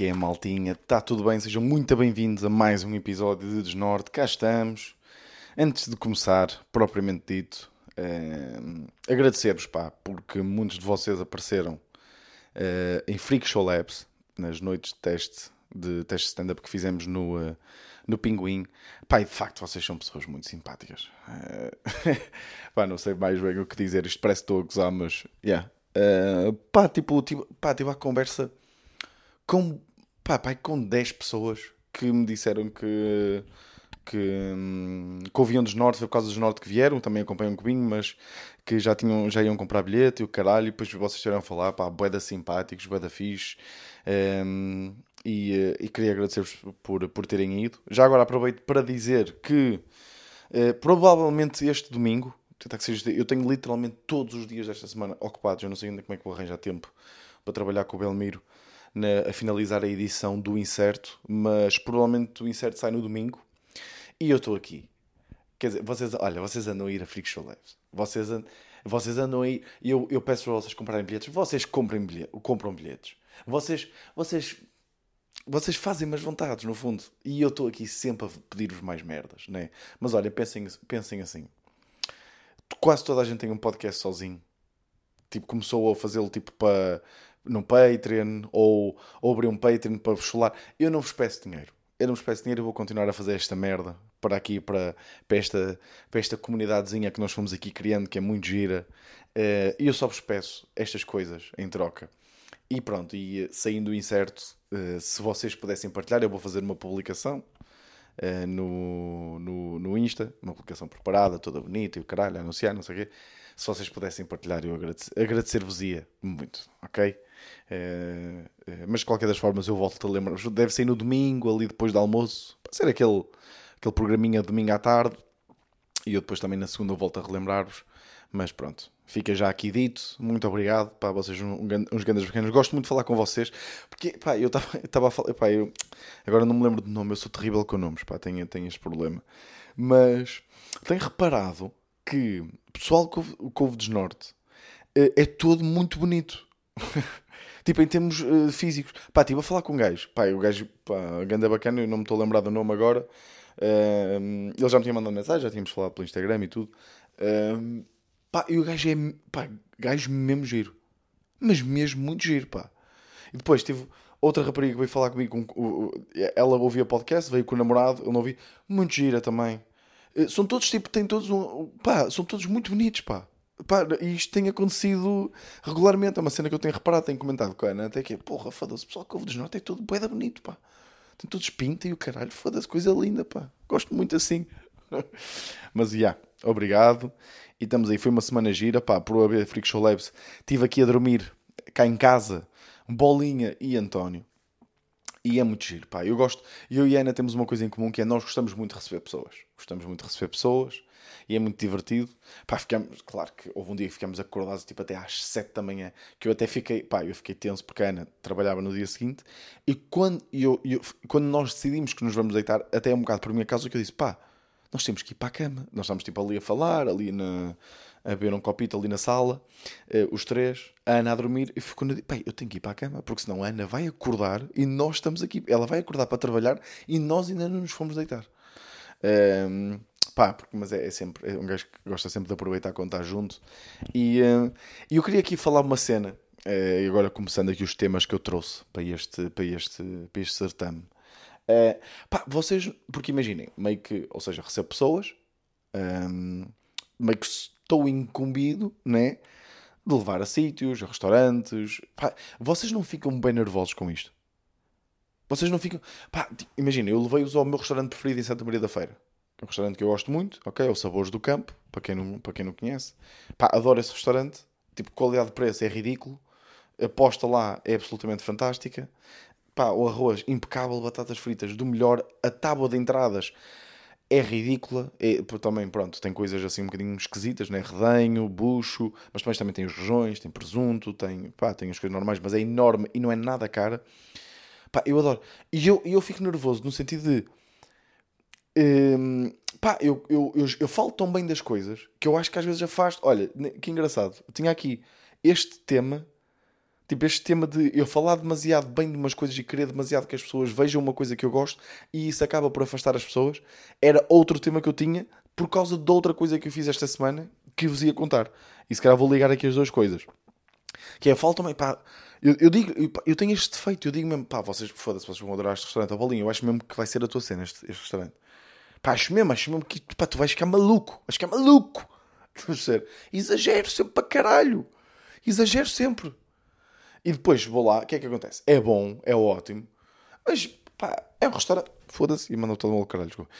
Que é, maltinha? Está tudo bem? Sejam muito bem-vindos a mais um episódio de Desnorte. Cá estamos. Antes de começar, propriamente dito, eh, agradecer-vos, pá, porque muitos de vocês apareceram eh, em Freak Show Labs, nas noites de teste, de teste stand-up que fizemos no, eh, no Pinguim. Pá, e de facto, vocês são pessoas muito simpáticas. Eh, pá, não sei mais bem o que dizer. Isto parece que estou a gozar, mas, yeah. Eh, pá, tipo, tive, pá, tive a conversa com, pá, pá, com 10 pessoas que me disseram que, que, hum, que ouviam dos Norte, foi por causa dos Norte que vieram, também acompanham um cubinho, mas que já, tinham, já iam comprar bilhete e o caralho, e depois vocês estiveram a falar, pá, boeda simpáticos, boeda fixe, hum, e, eh, e queria agradecer-vos por, por terem ido. Já agora aproveito para dizer que eh, provavelmente este domingo, que seja, eu tenho literalmente todos os dias desta semana ocupados, eu não sei ainda como é que vou arranjar tempo para trabalhar com o Belmiro na- a finalizar a edição do Incerto, mas provavelmente o Incerto sai no domingo e eu estou aqui. Quer dizer, vocês, olha, vocês andam a ir a Freak Show Labs. Vocês, vocês andam a ir. e Eu, eu peço para vocês comprarem bilhetes. Vocês comprem bilhetes, compram bilhetes. Vocês, vocês, vocês fazem mais vontades, no fundo. E eu estou aqui sempre a pedir-vos mais merdas, né? Mas olha, pensem, pensem assim. Quase toda a gente tem um podcast sozinho tipo, começou a fazê-lo tipo para no Patreon ou, ou abrir um Patreon para vos falar. Eu não vos peço dinheiro. Eu não vos peço dinheiro, eu vou continuar a fazer esta merda para aqui, para, para, esta, para esta comunidadezinha que nós fomos aqui criando, que é muito gira. Eh, E eu só vos peço estas coisas em troca. E pronto, e eh, saindo incerto, eh, se vocês pudessem partilhar, eu vou fazer uma publicação eh, no, no, no Insta, uma publicação preparada, toda bonita e o caralho, anunciar, não sei o quê. Se vocês pudessem partilhar, eu agradece- agradecer-vos-ia muito, ok? Eh, eh, mas de qualquer das formas, eu volto a lembrar. Deve ser no domingo, ali depois do almoço, para ser aquele, aquele programinha domingo à tarde. E eu depois também na segunda volto a relembrar-vos. Mas pronto, fica já aqui dito. Muito obrigado. Pá, vocês um, uns grandes pequenos. Gosto muito de falar com vocês. Porque, pá, eu estava a falar. Pá, eu, agora não me lembro de nome. Eu sou terrível com nomes. Pá, tenho, tenho este problema. Mas tenho reparado que o pessoal que ouve, que ouve Desnorte eh, é todo muito bonito. tipo, em termos eh, físicos. Pá, estive a falar com um gajo. Pá, o gajo, pá, ganda bacana, eu não me estou a lembrar do nome agora. Ahm, ele já me tinha mandado mensagem, já tínhamos falado pelo Instagram e tudo. Ahm, pá, e o gajo é, pá, gajo mesmo giro. Mas mesmo muito giro, pá. E depois tive outra rapariga que veio falar comigo. Com, ela ouvia podcast, veio com o namorado, ele não ouvia. Muito gira também. Eh, São todos, tipo, têm todos um. Pá, são todos muito bonitos, pá. Pá, e isto tem acontecido regularmente. É uma cena que eu tenho reparado, tenho comentado com a Ana. Até que, porra, foda-se, pessoal que ouve desnorte é todo bué da bonito, pá. Tem todos pinta e o caralho, foda-se, coisa linda, pá. Gosto muito assim. Mas, já, obrigado. E estamos aí, foi uma semana gira, pá, por haver Freak Show Labs. Estive aqui a dormir, cá em casa, Bolinha e António. E é muito giro, pá. Eu gosto, eu e a Ana temos uma coisa em comum que é nós gostamos muito de receber pessoas. Gostamos muito de receber pessoas e é muito divertido. Pá, ficamos, claro que houve um dia que ficamos acordados tipo até às 7 da manhã, que eu até fiquei, pá, eu fiquei tenso porque a Ana trabalhava no dia seguinte. E quando, eu, eu- quando nós decidimos que nos vamos deitar, até um bocado por minha causa, que eu disse, pá, nós temos que ir para a cama. Nós estamos tipo ali a falar, ali na, a beber um copito ali na sala, eh, os três, a Ana a dormir, e ficou, pá, eu tenho que ir para a cama, porque senão a Ana vai acordar e nós estamos aqui. Ela vai acordar para trabalhar e nós ainda não nos fomos deitar. Ehm, pá, porque, mas é, é sempre, é um gajo que gosta sempre de aproveitar quando está junto. E e eu queria aqui falar uma cena, e agora começando aqui os temas que eu trouxe para este, para este, para este certame. Eh, pá, vocês, porque imaginem, meio que, ou seja, recebo pessoas, ehm, meio que estou incumbido, né? De levar a sítios, a restaurantes. Pá, vocês não ficam bem nervosos com isto? Vocês não ficam. Pá, imagina, eu levei-os ao meu restaurante preferido em Santa Maria da Feira. É um restaurante que eu gosto muito, ok? É o Sabores do Campo, para quem não, para quem não conhece. Pá, adoro esse restaurante. Tipo, qualidade de preço é ridículo. A posta lá é absolutamente fantástica. Pá, o arroz impecável, batatas fritas do melhor. A tábua de entradas é ridícula. É, também, pronto, tem coisas assim um bocadinho esquisitas, né? Redenho, bucho, mas depois também tem os rojões, tem presunto, tem, pá, tem as coisas normais, mas é enorme e não é nada cara. Pá, eu adoro. E eu, eu fico nervoso no sentido de. hum, pá, eu, eu, eu, eu falo tão bem das coisas que eu acho que às vezes afasto. Olha, que engraçado. Tinha aqui este tema Tipo, este tema de eu falar demasiado bem de umas coisas e querer demasiado que as pessoas vejam uma coisa que eu gosto e isso acaba por afastar as pessoas, era outro tema que eu tinha por causa de outra coisa que eu fiz esta semana que vos ia contar. E se calhar vou ligar aqui as duas coisas. Que é, falta-me, pá, eu, eu digo, eu, eu, tenho este defeito, eu digo mesmo, pá, vocês, foda-se, vocês vão adorar este restaurante, a bolinha, eu acho mesmo que vai ser a tua cena este, este restaurante. Pá, acho mesmo, acho mesmo que, pá, tu vais ficar maluco, vais ficar maluco. Exagero sempre para caralho. Exagero sempre. E depois vou lá, o que é que acontece? É bom, é ótimo, mas pá, é um restaurante. Foda-se, e mandou todo mundo caralho. Desculpa.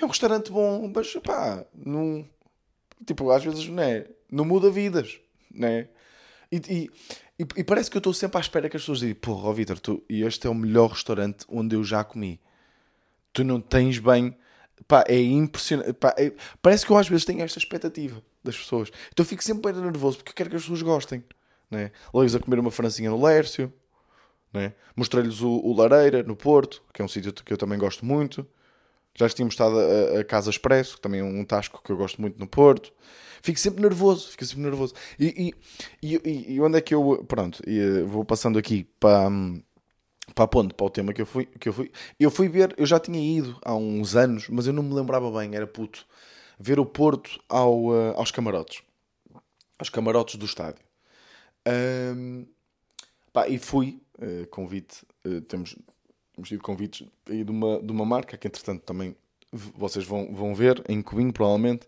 É um restaurante bom, mas pá, não. Tipo, às vezes não é. Não muda vidas, né? E, e, e, e parece que eu estou sempre à espera que as pessoas digam: Porra, oh, Vitor, tu, este é o melhor restaurante onde eu já comi. Tu não tens bem. Pá, é impressionante. Pá, é... Parece que eu às vezes tenho esta expectativa das pessoas. Então eu fico sempre bem nervoso porque eu quero que as pessoas gostem né? Lois a comer uma francinha no Lércio, né? mostrei-lhes o, o, Lareira no Porto, que é um sítio que eu também gosto muito. Já tínhamos estado a, a, Casa Expresso, que também é um tasco que eu gosto muito no Porto. Fico sempre nervoso, fico sempre nervoso. E, e, e, e onde é que eu. Pronto, eh, vou passando aqui para, para a ponte, para o tema que eu, fui, que eu fui. Eu fui ver, eu já tinha ido há uns anos, mas eu não me lembrava bem, era puto. Ver o Porto ao, uh, aos camarotes. Aos camarotes do estádio. Um, pá, e fui, uh, convite, uh, temos, temos tido convites aí de uma, de uma marca que entretanto também vocês vão, vão ver, em Coimbra provavelmente.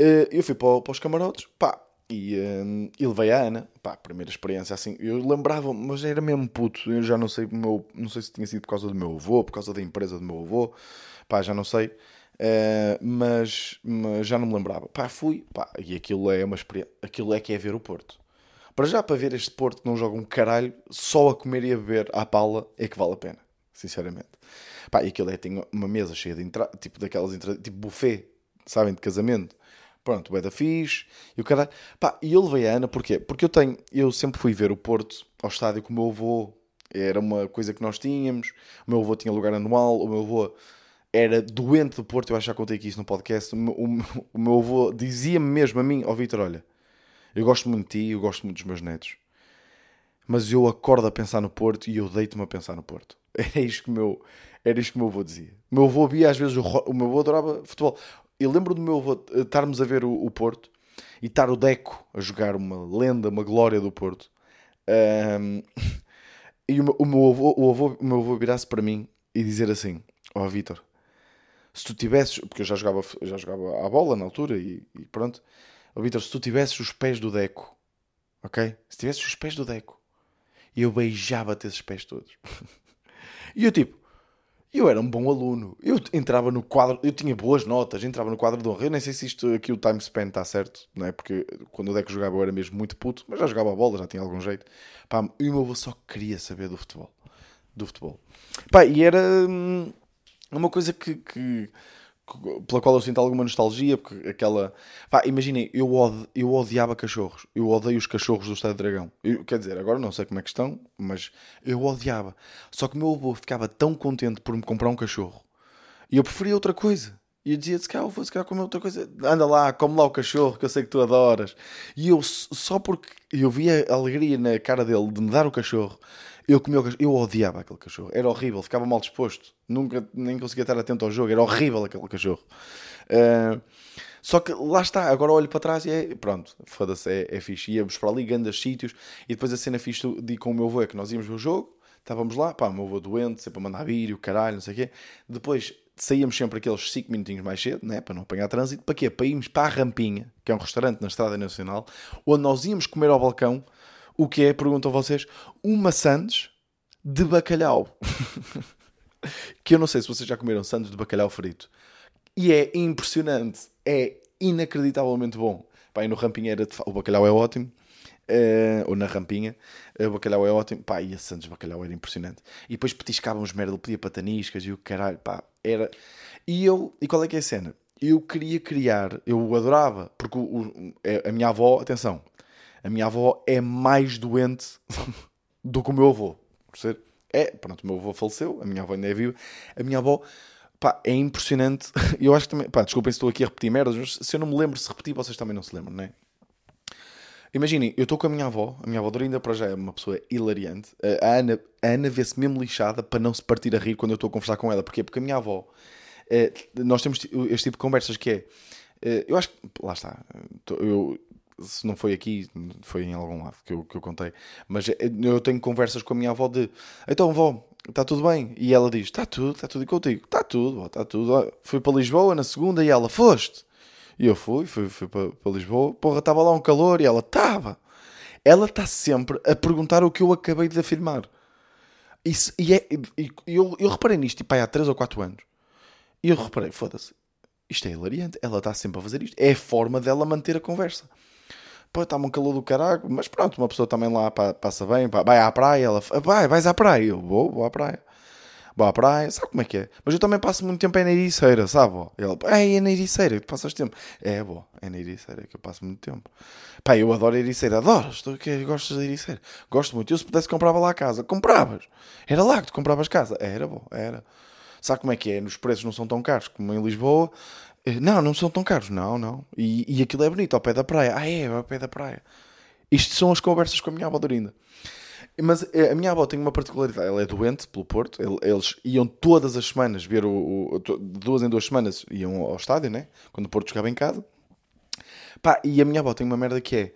Uh, eu fui para, para os camarotes, pá, e, um, e levei a Ana, pá, primeira experiência assim, eu lembrava, mas era mesmo puto, eu já não sei, meu, não sei se tinha sido por causa do meu avô, por causa da empresa do meu avô, pá, já não sei, uh, mas, mas já não me lembrava, pá, fui, pá, e aquilo é uma experiência, aquilo é que é ver o Porto. Para já, para ver este Porto que não joga um caralho, só a comer e a beber à pala é que vale a pena, sinceramente. Pá, e aquilo é, tem uma mesa cheia de tipo daquelas entradas, tipo buffet, sabem, de casamento. Pronto, é da fixe, e o caralho. Pá, e eu levei a Ana, porquê? Porque eu tenho, eu sempre fui ver o Porto ao estádio com o meu avô, era uma coisa que nós tínhamos, o meu avô tinha lugar anual, o meu avô era doente do Porto, eu acho que já contei aqui isso no podcast, o meu, o meu avô dizia-me mesmo a mim, ó oh, Vitor, olha eu gosto muito de ti, eu gosto muito dos meus netos. Mas eu acordo a pensar no Porto e eu deito-me a pensar no Porto. É isto que o meu, era isto que meu avô dizia. O meu avô via às vezes, o, o meu avô adorava futebol. Eu lembro do meu avô eh, estarmos a ver o, o, Porto e estar o Deco a jogar uma lenda, uma glória do Porto. Um, e o, o, meu avô, o, avô, o meu avô virar-se para mim e dizer assim: Ó oh, Vitor, se tu tivesses, porque eu já jogava, já jogava à bola na altura e, e pronto, oh, Vitor, se tu tivesses os pés do Deco, ok? Se tivesses os pés do Deco, eu beijava-te esses pés todos. e eu tipo, eu era um bom aluno. Eu entrava no quadro, eu tinha boas notas, entrava no quadro de honra. Eu nem sei se isto aqui o time span está certo, não é? Porque quando o Deco jogava eu era mesmo muito puto, mas já jogava a bola, já tinha algum jeito. Pá, e o meu avô só queria saber do futebol. Do futebol. Pá, e era hum, uma coisa que, que pela qual eu sinto alguma nostalgia, porque aquela. Pá, imaginem, eu, eu odiava cachorros. Eu odeio os cachorros do Estado Dragão. Eu, quer dizer, agora não sei como é que estão, mas eu odiava. Só que o meu avô ficava tão contente por me comprar um cachorro. E eu preferia outra coisa. E eu dizia, se calhar vou se calhar comer outra coisa. Anda lá, come lá o cachorro que eu sei que tu adoras. E eu, só porque eu via a alegria na cara dele de me dar o cachorro, eu comia o cachorro. Eu odiava aquele cachorro. Era horrível, ficava mal disposto. Nunca nem conseguia estar atento ao jogo. Era horrível aquele cachorro. Uh, só que lá está, agora olho para trás e é pronto, foda-se, é, é fixe. Íamos para ali, grandes sítios, e depois a cena fixe de com o meu avô é que nós íamos ver o jogo, estávamos lá, pá, o meu avô doente, sempre a mandar vídeo, caralho, não sei o quê. Depois saíamos sempre aqueles 5 minutinhos mais cedo, né, para não apanhar trânsito. Para quê? Para irmos para a Rampinha, que é um restaurante na Estrada Nacional, onde nós íamos comer ao balcão o que é, pergunto a vocês, uma sandes de bacalhau. que eu não sei se vocês já comeram sandes de bacalhau frito. E é impressionante. É inacreditavelmente bom. Pá, no Rampinha era de... o bacalhau é ótimo. Uh, ou na rampinha, uh, o bacalhau é ótimo, pá, e a Santos bacalhau era impressionante. E depois petiscávamos merda, ele pedia pataniscas e o caralho, pá, era. E eu, e qual é que é a cena? Eu queria criar, eu adorava, porque o, o, é, a minha avó, atenção, a minha avó é mais doente do que o meu avô? É, pronto, o meu avô faleceu, a minha avó ainda é viva, a minha avó pá, é impressionante. Eu acho que também, pá, desculpem se estou aqui a repetir merdas, mas se eu não me lembro, se repetir, vocês também não se lembram, não é? Imaginem, eu estou com a minha avó, a minha avó Dorinda para já é uma pessoa hilariante. A Ana, a Ana vê-se mesmo lixada para não se partir a rir quando eu estou a conversar com ela. Porquê? Porque a minha avó, eh, nós temos este tipo de conversas que é, eh, eu acho que, lá está, eu, se não foi aqui, foi em algum lado que eu, que eu contei, mas eu tenho conversas com a minha avó de, então avó, está tudo bem? E ela diz, está tudo, está tudo e contigo? Está tudo, está tudo. Fui para Lisboa na segunda e ela, foste? E eu fui, fui, fui para, para Lisboa. Porra, estava lá um calor e ela estava. Ela está sempre a perguntar o que eu acabei de afirmar. Isso, e, é, e eu, eu reparei nisto tipo, há 3 ou 4 anos. E eu reparei, foda-se, isto é hilariante. Ela está sempre a fazer isto. É a forma dela manter a conversa. Pô, está-me um calor do caralho. Mas pronto, uma pessoa também lá passa bem, vai à praia. Ela vai, vais à praia. Eu vou, vou à praia vou à praia, sabe como é que é? Mas eu também passo muito tempo em Neiriceira, sabe? Ele, é, é Ericeira que passas tempo. É, bom, é Ericeira que eu passo muito tempo. Pá, eu adoro Ericeira, adoro, estou, que, gostas de Ericeira? Gosto muito. Eu se pudesse comprava lá a casa, compravas. Era lá que tu compravas casa. Era, bom, era. Sabe como é que é? Nos preços não são tão caros como em Lisboa. Eh, não, não são tão caros, não, não. E, e aquilo é bonito, ao pé da praia. Ah, é, ao pé da praia. Isto são as conversas com a minha avó Dorinda. Mas eh, a minha avó tem uma particularidade, ela é doente pelo Porto, eles iam todas as semanas ver o, o duas em duas semanas iam ao estádio, né? Quando o Porto jogava em casa. Pá, e a minha avó tem uma merda que é: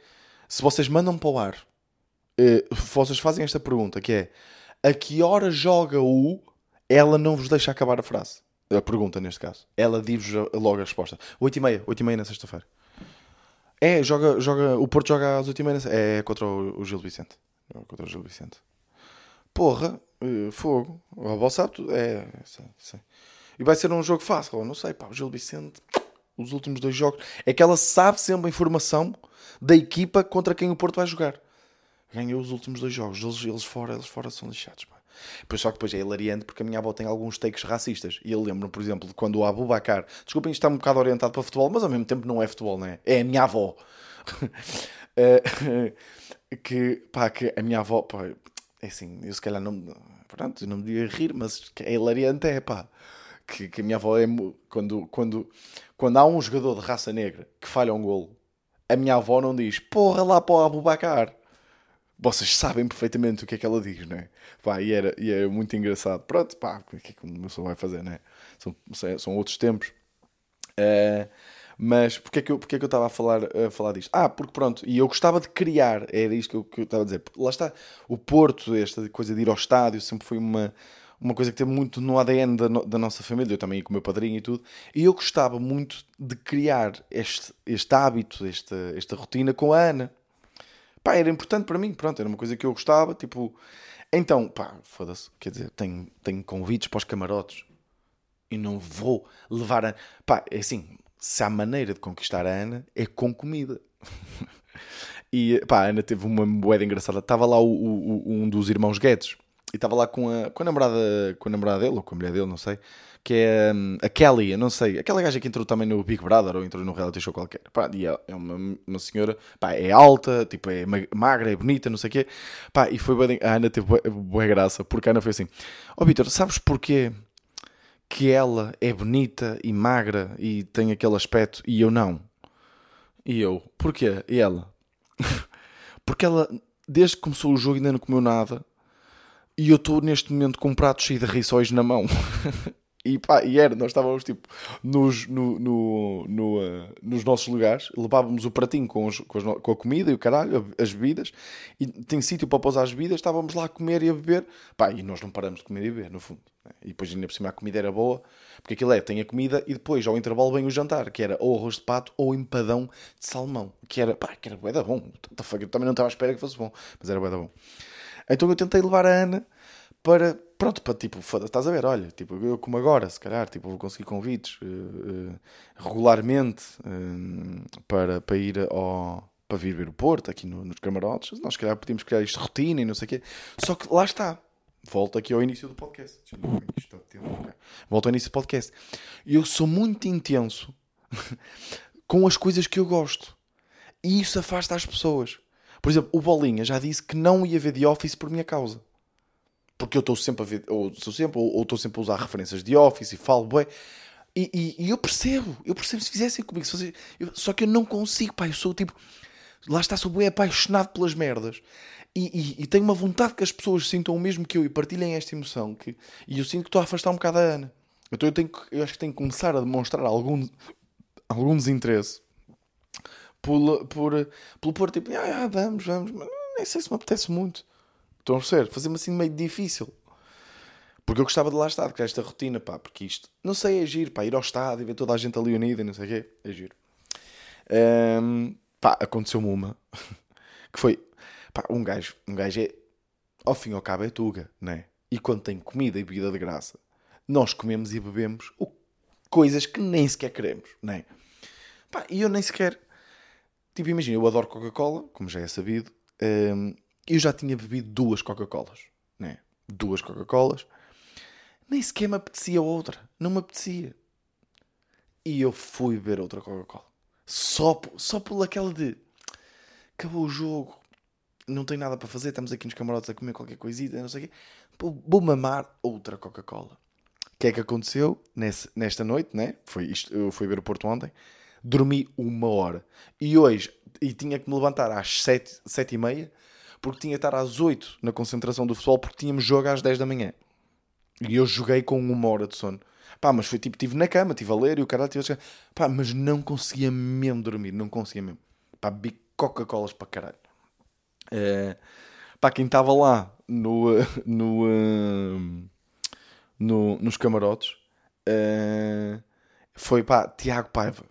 se vocês mandam para o ar, eh, vocês fazem esta pergunta que é a que hora joga o ela não vos deixa acabar a frase. A pergunta neste caso. Ela diz-vos logo a resposta. 8 e meia, 8 e meia na sexta-feira. É, joga, joga, o Porto joga às 8 e meia, é contra o, o Gil Vicente contra o Gil Vicente. Porra, uh, fogo. O Abel sabe tudo. É, sei, sei. E vai ser um jogo fácil. Não sei, pá. O Gil Vicente, os últimos dois jogos. É que ela sabe sempre a informação da equipa contra quem o Porto vai jogar. Ganhou os últimos dois jogos. Eles, eles fora, eles fora são lixados, pá. Pois só que depois é hilariante porque a minha avó tem alguns takes racistas. E eu lembro, por exemplo, de quando o Abu Bakar. Desculpem, está um bocado orientado para futebol, mas ao mesmo tempo não é futebol, não é? É a minha avó. uh, que, pá, que a minha avó, pá, é assim, eu se calhar não, pronto, não me devia rir, mas é hilariante, é pá, que, que a minha avó é, quando, quando, quando há um jogador de raça negra que falha um golo, a minha avó não diz, porra lá para o Abubacar. Vocês sabem perfeitamente o que é que ela diz, não é? Pá, e era, e era muito engraçado. Pronto, pá, o que é que uma pessoa vai fazer, não é? São, são outros tempos. Uh, mas porquê é que eu, é que eu estava a falar, a falar disto? Ah, porque pronto, e eu gostava de criar, era isto que eu, que eu estava a dizer. Lá está, o Porto, esta coisa de ir ao estádio, sempre foi uma, uma coisa que teve muito no ADN da, da nossa família, eu também com o meu padrinho e tudo, e eu gostava muito de criar este, este hábito, esta, esta rotina com a Ana. Pá, era importante para mim, pronto, era uma coisa que eu gostava, tipo... Então, pá, foda-se, quer dizer, tenho, tenho convites para os camarotes e não vou levar a... Pá, é assim, se há maneira de conquistar a Ana é com comida. e pá, a Ana teve uma moeda engraçada. Estava lá o, o, um dos irmãos Guedes e estava lá com a, com a namorada com a namorada dele ou com a mulher dele, não sei. Que é um, a Kelly, eu não sei, aquela gaja que entrou também no Big Brother ou entrou no reality show qualquer. Pá, e é, é uma, uma senhora, pá, é alta, tipo, é magra, é bonita, não sei o quê. Pá, e foi bem, a Ana teve boa, boa graça, porque a Ana foi assim: Ó oh, Vitor, sabes porquê? que ela é bonita e magra e tem aquele aspecto e eu não. E eu, porquê? E ela? Porque ela, desde que começou o jogo, ainda não comeu nada. E eu estou neste momento com um prato cheio de rissóis na mão. E pá, e era, nós estávamos tipo nos, no, no, no uh, nos nossos lugares, levávamos o pratinho com, os, com, as, com, a comida e o caralho, as bebidas, e tem sítio para pousar as bebidas, estávamos lá a comer e a beber, pá, e nós não paramos de comer e beber, no fundo. Né? E depois ainda por cima a comida era boa, porque aquilo é, tem a comida e depois ao intervalo vem o jantar, que era ou arroz de pato ou empadão de salmão, que era, pá, que era bué da bom. Também não estava à espera que fosse bom, mas era bué da bom. Então eu tentei levar a Ana para, pronto, para tipo, estás a ver, olha, tipo, eu como agora, se calhar, tipo, vou conseguir convites uh, uh, regularmente uh, para, para ir ao, para vir ver o Porto, aqui no, nos camarotes, nós, se calhar, podíamos criar isto rotina e não sei o quê, só que lá está, volto aqui ao início do podcast, volto ao início do podcast, eu sou muito intenso com as coisas que eu gosto, e isso afasta as pessoas. Por exemplo, o Bolinha já disse que não ia ver The Office por minha causa porque eu estou sempre a ver, ou sou sempre, ou estou sempre a usar referências de Office e falo bem. E, e, e, eu percebo, eu percebo se fizessem comigo, se eu, só que eu não consigo, pá, eu sou tipo, lá está, sou bem apaixonado pelas merdas. E, e, e, tenho uma vontade que as pessoas sintam o mesmo que eu e partilhem esta emoção. Que, e eu sinto que estou a afastar um bocado a Ana. Então eu, tenho, eu acho que tenho que começar a demonstrar algum, algum desinteresse por, por, por pôr tipo, ah, vamos, vamos, mas nem sei se me apetece muito. Estão a perceber? Fazer-me assim meio difícil. Porque eu gostava de lá estar, criar esta rotina, pá, porque isto, não sei, é giro, pá, ir ao estádio e ver toda a gente ali unida e não sei o quê, é giro. Um, pá, aconteceu-me uma, que foi, pá, um gajo, um gajo é, ao fim e ao cabo é tuga, né? E quando tem comida e bebida de graça, nós comemos e bebemos coisas que nem sequer queremos, né? Pá, e eu nem sequer, tipo, imagina, eu adoro Coca-Cola, como já é sabido, um, eu já tinha bebido duas Coca-Colas, né? Duas Coca-Colas, nem sequer me apetecia outra. Não me apetecia. E eu fui beber outra Coca-Cola. Só, só por aquela de. Acabou o jogo. Não tem nada para fazer. Estamos aqui nos camarotes a comer qualquer coisita. Não sei o quê. Vou mamar outra Coca-Cola. O que é que aconteceu nesse, nesta noite, né? Foi isto, eu fui ver o Porto ontem. Dormi uma hora. E hoje, e tinha que me levantar às sete, sete e meia, porque tinha que estar às oito na concentração do futebol, porque tínhamos jogo às dez da manhã. E eu joguei com uma hora de sono. Pá, mas foi tipo, estive na cama, estive a ler e o caralho estive a Pá, mas não conseguia mesmo dormir, não conseguia mesmo. Pá, bebi Coca-Colas para caralho. Uh, pá, quem estava lá no, no, uh, no, nos camarotes uh, foi, pá, Tiago Paiva.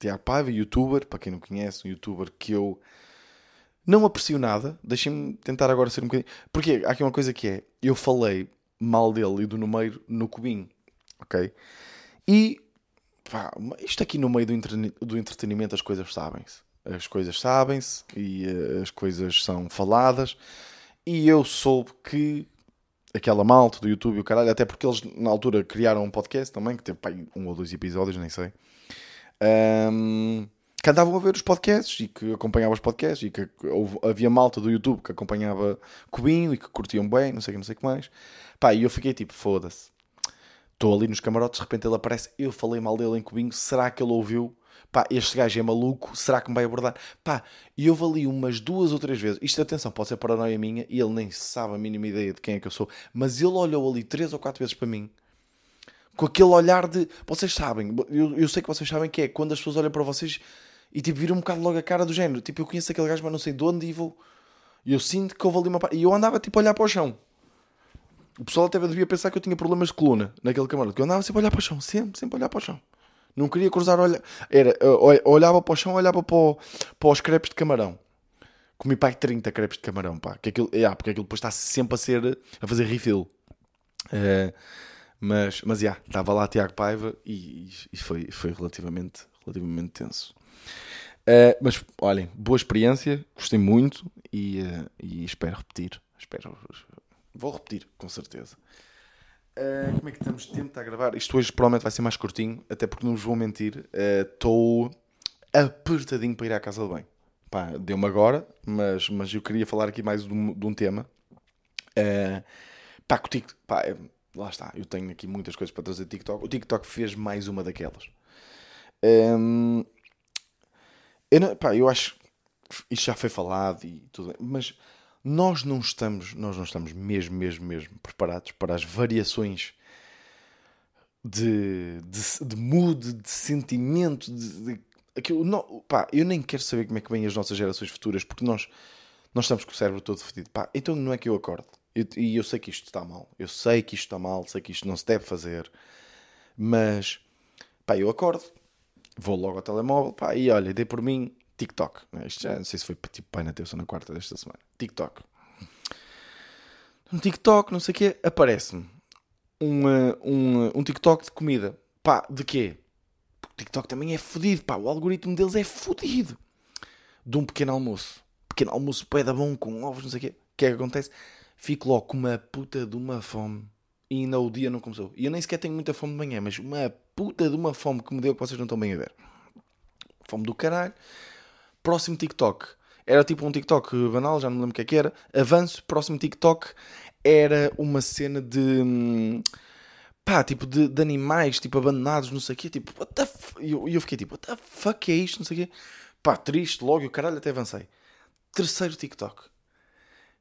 Tiago Paiva, youtuber, para quem não conhece, um youtuber que eu não aprecio nada. Deixem-me tentar agora ser um bocadinho. Porque há aqui uma coisa que é: eu falei mal dele e do número no cubinho, ok? E pá, isto aqui no meio do, entre... do entretenimento as coisas sabem-se. As coisas sabem-se e uh, as coisas são faladas. E eu soube que aquela malta do YouTube e o caralho, até porque eles na altura criaram um podcast também, que teve pá, um ou dois episódios, nem sei. Um, que andavam a ver os podcasts e que acompanhavam os podcasts e que houve, havia malta do YouTube que acompanhava Cubinho e que curtiam bem, não sei o que, não sei que mais. Pá, e eu fiquei tipo, foda-se. Estou ali nos camarotes, de repente ele aparece, eu falei mal dele em Cubinho, será que ele ouviu? Pá, este gajo é maluco, será que me vai abordar? Pá, e eu ali umas duas ou três vezes, isto atenção, pode ser paranoia minha, e ele nem sabe a mínima ideia de quem é que eu sou, mas ele olhou ali três ou quatro vezes para mim, com aquele olhar de, vocês sabem, eu, eu sei que vocês sabem que é, quando as pessoas olham para vocês e tipo viram um bocado logo a cara do género, tipo eu conheço aquele gajo, mas não sei de onde e vou, e eu sinto que houve ali uma... E eu andava tipo a olhar para o chão, o pessoal até devia pensar que eu tinha problemas de coluna naquele camarote. Eu andava sempre a olhar para o chão, sempre, sempre a olhar para o chão. Não queria cruzar, olha, era, olhava para o chão, olhava para, o, para os crepes de camarão. Comi pai 30 crepes de camarão, pá. Que aquilo, é, porque aquilo depois está sempre a ser, a fazer refill. Uh, mas, mas, já, estava lá Tiago Paiva e, e, foi, foi relativamente, relativamente tenso. Uh, mas, olhem, boa experiência, gostei muito e, uh, e espero repetir. Espero Vou repetir, com certeza. Uh, como é que estamos de tempo a gravar? Isto hoje provavelmente vai ser mais curtinho, até porque não vos vou mentir. Estou apertadinho para ir à casa de banho. Pá, deu-me agora, mas, mas eu queria falar aqui mais de um, de um tema. Pá, o TikTok, pá, lá está, eu tenho aqui muitas coisas para trazer TikTok. O TikTok fez mais uma daquelas. Um, eu, não, pá, eu acho isto já foi falado e tudo, mas nós não estamos, nós não estamos mesmo, mesmo, mesmo preparados para as variações de, de, de mood, de sentimento, de, de aquilo. Não, pá, eu nem quero saber como é que vêm as nossas gerações futuras, porque nós, nós estamos com o cérebro todo fedido. Pá, então não é que eu acordo. E eu sei que isto está mal. Eu sei que isto está mal, sei que isto não se deve fazer. Mas, pá, eu acordo, vou logo ao telemóvel, pá, e olha, dei por mim, TikTok. Isto já não sei se foi tipo pai na terça ou na quarta desta semana. TikTok. No TikTok, não sei o quê, aparece-me um, um, um TikTok de comida. Pá, de quê? Porque o TikTok também é fodido, pá. O algoritmo deles é fodido. De um pequeno almoço. Pequeno almoço peda bom com ovos, não sei o quê. O que é que acontece? Fico logo com uma puta de uma fome. E ainda o dia não começou. E eu nem sequer tenho muita fome de manhã, mas uma puta de uma fome que me deu que vocês não estão bem a ver. Fome do caralho próximo TikTok. Era tipo um TikTok banal, já não me lembro o que é que era. Avanço, próximo TikTok era uma cena de. Hum, pá, tipo de, de animais, tipo abandonados, não sei o quê. Tipo, what the f... E eu, eu fiquei tipo, what the fuck é isto? Não sei o quê. Pá, triste, logo, o caralho até avancei. Terceiro TikTok.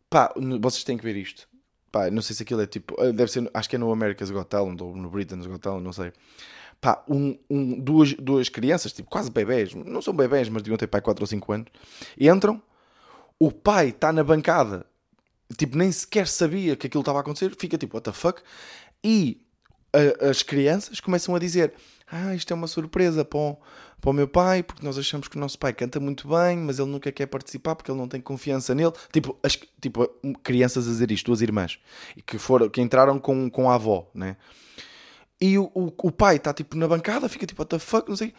Pá, vocês têm que ver isto. Pá, não sei se aquilo é tipo. eh, Deve ser, acho que é no America's Got Talent ou no Britain's Got Talent, não sei. Pá, um, um, duas, duas crianças, tipo, quase bebés, não são bebés, mas deviam ter pai 4 ou 5 anos, entram, o pai está na bancada, tipo, nem sequer sabia que aquilo estava a acontecer, fica tipo, what the fuck, e a- as crianças começam a dizer: Ah, isto é uma surpresa para o, para o meu pai, porque nós achamos que o nosso pai canta muito bem, mas ele nunca quer participar porque ele não tem confiança nele. Tipo, as, tipo crianças a dizer isto, duas irmãs, que, foram, que entraram com, com a avó, né? E o, o, o pai está tipo na bancada, fica tipo, what the fuck, não sei.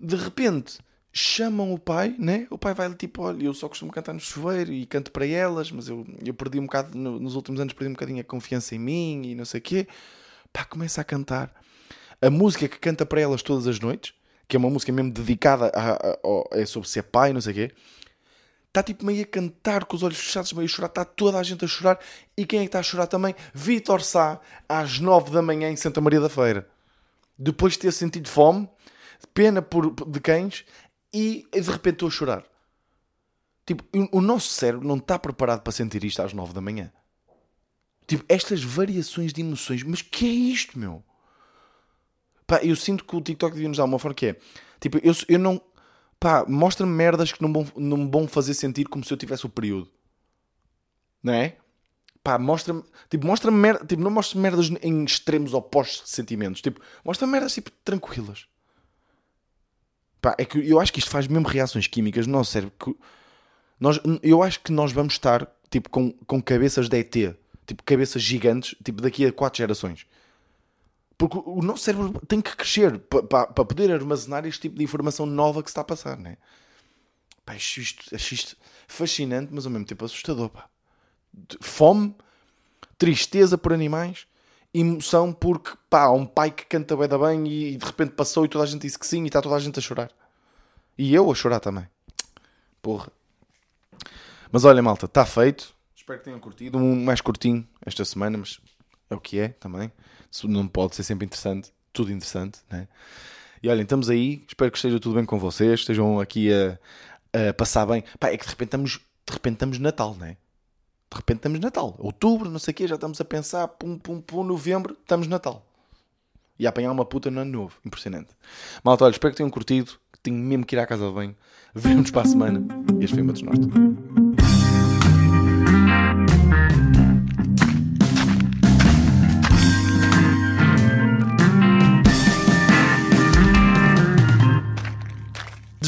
De repente chamam o pai, né? O pai vai tipo, olha, eu só costumo cantar no chuveiro e canto para elas, mas eu, eu perdi um bocado, no- nos últimos anos perdi um bocadinho a confiança em mim e não sei o quê. Pá, começa a cantar a música que canta para elas todas as noites, que é uma música mesmo dedicada a, a- ao- é sobre ser pai, não sei o quê. Está tipo meio a cantar com os olhos fechados, meio a chorar, está toda a gente a chorar. E quem é que está a chorar também? Vítor Sá, às 9 da manhã em Santa Maria da Feira. Depois de ter sentido fome, pena por, de cães, e de repente estou a chorar. Tipo, o o nosso cérebro não está preparado para sentir isto às 9 da manhã. Tipo, estas variações de emoções. Mas que é isto, meu? Pá, eu sinto que o TikTok devia nos dar uma forma que é. Tipo, eu, eu não. Pá, mostra-me merdas que não vão, não me vão fazer sentir como se eu tivesse o período. Não é? Pá, mostra-me. Tipo, mostra-me merda. Tipo, não mostra merdas em extremos opostos de sentimentos. Tipo, mostra merdas tipo tranquilas. Pá, é que eu acho que isto faz mesmo reações químicas no nosso cérebro. Que nós, eu acho que nós vamos estar tipo, com, com cabeças de ET. Tipo, cabeças gigantes. Tipo, daqui a quatro gerações. Porque o nosso cérebro tem que crescer para poder armazenar este tipo de informação nova que se está a passar, né? Pá, acho isto, acho isto fascinante, mas ao mesmo tempo assustador, pá. Fome, tristeza por animais, emoção porque, pá, há um pai que canta bem da bem e de repente passou e toda a gente disse que sim e está toda a gente a chorar. E eu a chorar também. Porra. Mas olha, malta, está feito. Espero que tenham curtido. Um mais curtinho esta semana, mas é o que é também. Não pode ser sempre interessante. Tudo interessante, né? E olhem, estamos aí. Espero que esteja tudo bem com vocês. Estejam aqui a, a passar bem. Pá, é que de repente estamos, de repente estamos Natal, né? De repente estamos Natal. Outubro, não sei o quê, já estamos a pensar. Pum, pum, pum. Novembro, estamos Natal. E a apanhar uma puta no ano novo. Impressionante. Malta, olha, espero que tenham curtido. Que tenho mesmo que ir à casa de banho. Vemo-nos para a semana. Este foi o meu desnorte.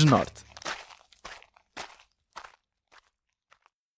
Desnorte.